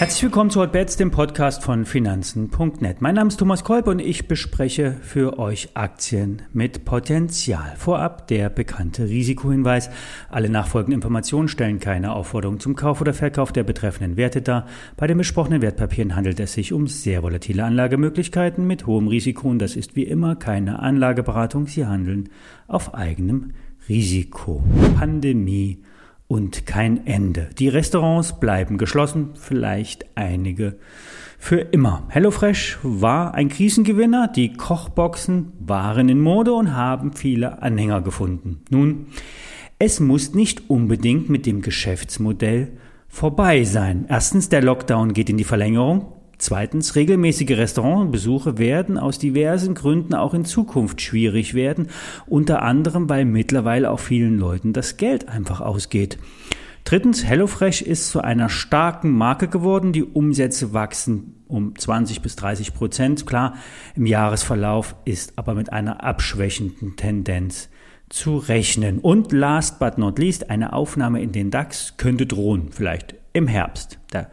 Herzlich willkommen zu Hotbets, dem Podcast von Finanzen.net. Mein Name ist Thomas Kolb und ich bespreche für euch Aktien mit Potenzial. Vorab der bekannte Risikohinweis. Alle nachfolgenden Informationen stellen keine Aufforderung zum Kauf oder Verkauf der betreffenden Werte dar. Bei den besprochenen Wertpapieren handelt es sich um sehr volatile Anlagemöglichkeiten mit hohem Risiko und das ist wie immer keine Anlageberatung. Sie handeln auf eigenem Risiko. Pandemie und kein Ende. Die Restaurants bleiben geschlossen, vielleicht einige für immer. HelloFresh war ein Krisengewinner, die Kochboxen waren in Mode und haben viele Anhänger gefunden. Nun, es muss nicht unbedingt mit dem Geschäftsmodell vorbei sein. Erstens, der Lockdown geht in die Verlängerung. Zweitens, regelmäßige Restaurantbesuche werden aus diversen Gründen auch in Zukunft schwierig werden, unter anderem weil mittlerweile auch vielen Leuten das Geld einfach ausgeht. Drittens, HelloFresh ist zu einer starken Marke geworden. Die Umsätze wachsen um 20 bis 30 Prozent. Klar, im Jahresverlauf ist aber mit einer abschwächenden Tendenz zu rechnen. Und last but not least, eine Aufnahme in den DAX könnte drohen, vielleicht im Herbst. Der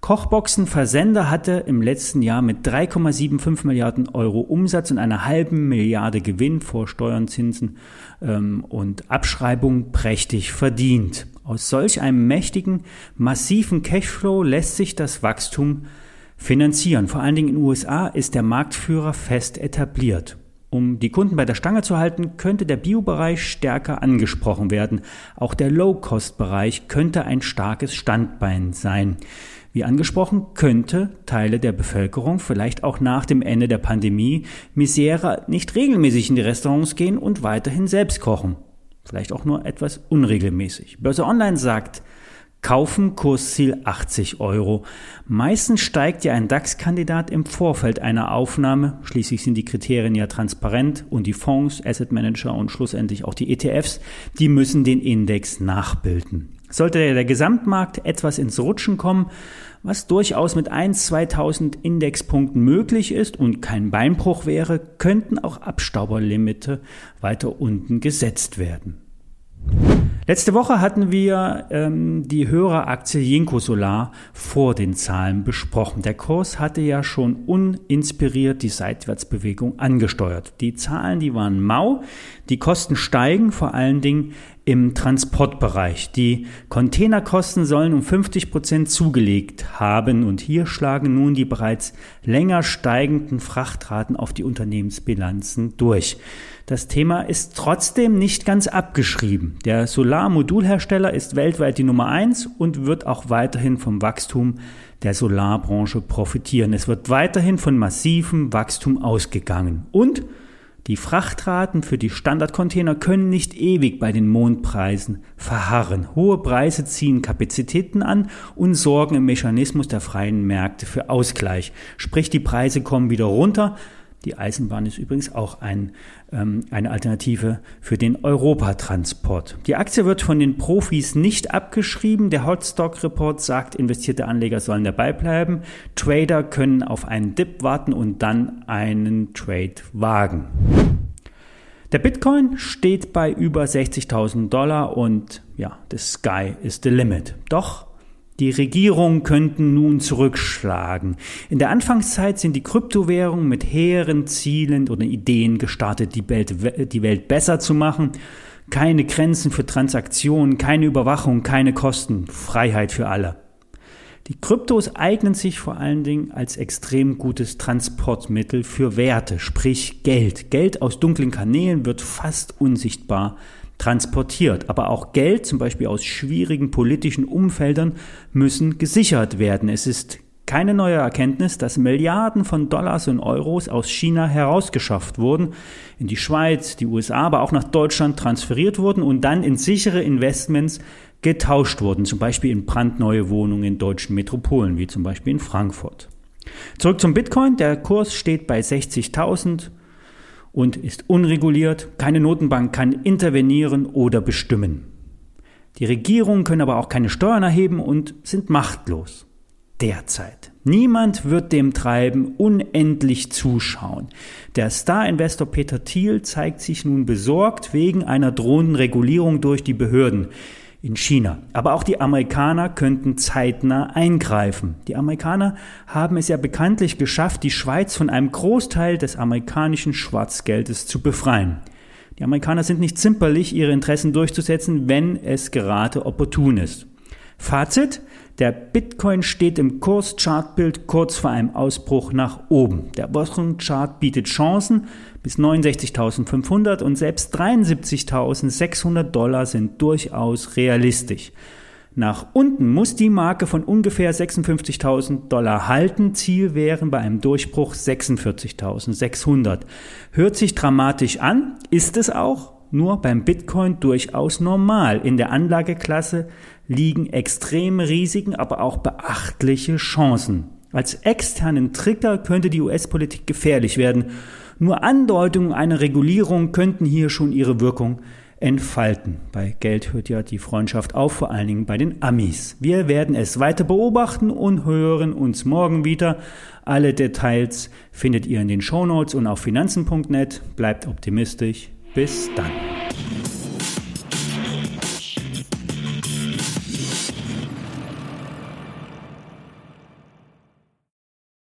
Kochboxen-Versender hatte im letzten Jahr mit 3,75 Milliarden Euro Umsatz und einer halben Milliarde Gewinn vor Steuern, Zinsen ähm, und Abschreibung prächtig verdient. Aus solch einem mächtigen, massiven Cashflow lässt sich das Wachstum finanzieren. Vor allen Dingen in den USA ist der Marktführer fest etabliert. Um die Kunden bei der Stange zu halten, könnte der Biobereich stärker angesprochen werden. Auch der Low-Cost-Bereich könnte ein starkes Standbein sein. Wie angesprochen, könnte Teile der Bevölkerung vielleicht auch nach dem Ende der Pandemie Misere nicht regelmäßig in die Restaurants gehen und weiterhin selbst kochen. Vielleicht auch nur etwas unregelmäßig. Börse Online sagt, Kaufen Kursziel 80 Euro. Meistens steigt ja ein DAX-Kandidat im Vorfeld einer Aufnahme. Schließlich sind die Kriterien ja transparent und die Fonds, Asset Manager und schlussendlich auch die ETFs, die müssen den Index nachbilden. Sollte der Gesamtmarkt etwas ins Rutschen kommen, was durchaus mit 1, 2000 Indexpunkten möglich ist und kein Beinbruch wäre, könnten auch Abstauberlimite weiter unten gesetzt werden. Letzte Woche hatten wir ähm, die höhere Aktie Jinko Solar vor den Zahlen besprochen. Der Kurs hatte ja schon uninspiriert die Seitwärtsbewegung angesteuert. Die Zahlen, die waren mau, die Kosten steigen, vor allen Dingen im Transportbereich. Die Containerkosten sollen um 50 Prozent zugelegt haben und hier schlagen nun die bereits länger steigenden Frachtraten auf die Unternehmensbilanzen durch. Das Thema ist trotzdem nicht ganz abgeschrieben. Der Solarmodulhersteller ist weltweit die Nummer eins und wird auch weiterhin vom Wachstum der Solarbranche profitieren. Es wird weiterhin von massivem Wachstum ausgegangen. Und die Frachtraten für die Standardcontainer können nicht ewig bei den Mondpreisen verharren. Hohe Preise ziehen Kapazitäten an und sorgen im Mechanismus der freien Märkte für Ausgleich. Sprich, die Preise kommen wieder runter, die Eisenbahn ist übrigens auch ein, ähm, eine Alternative für den Europatransport. Die Aktie wird von den Profis nicht abgeschrieben. Der Hotstock Report sagt, investierte Anleger sollen dabei bleiben. Trader können auf einen Dip warten und dann einen Trade wagen. Der Bitcoin steht bei über 60.000 Dollar und ja, the sky is the limit. Doch die Regierungen könnten nun zurückschlagen. In der Anfangszeit sind die Kryptowährungen mit hehren Zielen oder Ideen gestartet, die Welt, die Welt besser zu machen. Keine Grenzen für Transaktionen, keine Überwachung, keine Kosten, Freiheit für alle. Die Kryptos eignen sich vor allen Dingen als extrem gutes Transportmittel für Werte, sprich Geld. Geld aus dunklen Kanälen wird fast unsichtbar transportiert. Aber auch Geld, zum Beispiel aus schwierigen politischen Umfeldern, müssen gesichert werden. Es ist keine neue Erkenntnis, dass Milliarden von Dollars und Euros aus China herausgeschafft wurden, in die Schweiz, die USA, aber auch nach Deutschland transferiert wurden und dann in sichere Investments getauscht wurden, zum Beispiel in brandneue Wohnungen in deutschen Metropolen, wie zum Beispiel in Frankfurt. Zurück zum Bitcoin. Der Kurs steht bei 60.000 und ist unreguliert. Keine Notenbank kann intervenieren oder bestimmen. Die Regierungen können aber auch keine Steuern erheben und sind machtlos. derzeit. Niemand wird dem Treiben unendlich zuschauen. Der Star-Investor Peter Thiel zeigt sich nun besorgt wegen einer drohenden Regulierung durch die Behörden in China. Aber auch die Amerikaner könnten zeitnah eingreifen. Die Amerikaner haben es ja bekanntlich geschafft, die Schweiz von einem Großteil des amerikanischen Schwarzgeldes zu befreien. Die Amerikaner sind nicht zimperlich, ihre Interessen durchzusetzen, wenn es gerade opportun ist. Fazit, der Bitcoin steht im Kurschartbild kurz vor einem Ausbruch nach oben. Der Wochenchart bietet Chancen bis 69.500 und selbst 73.600 Dollar sind durchaus realistisch. Nach unten muss die Marke von ungefähr 56.000 Dollar halten. Ziel wären bei einem Durchbruch 46.600. Hört sich dramatisch an, ist es auch, nur beim Bitcoin durchaus normal. In der Anlageklasse liegen extreme Risiken, aber auch beachtliche Chancen. Als externen Trigger könnte die US-Politik gefährlich werden. Nur Andeutungen einer Regulierung könnten hier schon ihre Wirkung entfalten. Bei Geld hört ja die Freundschaft auf, vor allen Dingen bei den Amis. Wir werden es weiter beobachten und hören uns morgen wieder. Alle Details findet ihr in den Shownotes und auf finanzen.net. Bleibt optimistisch. Bis dann.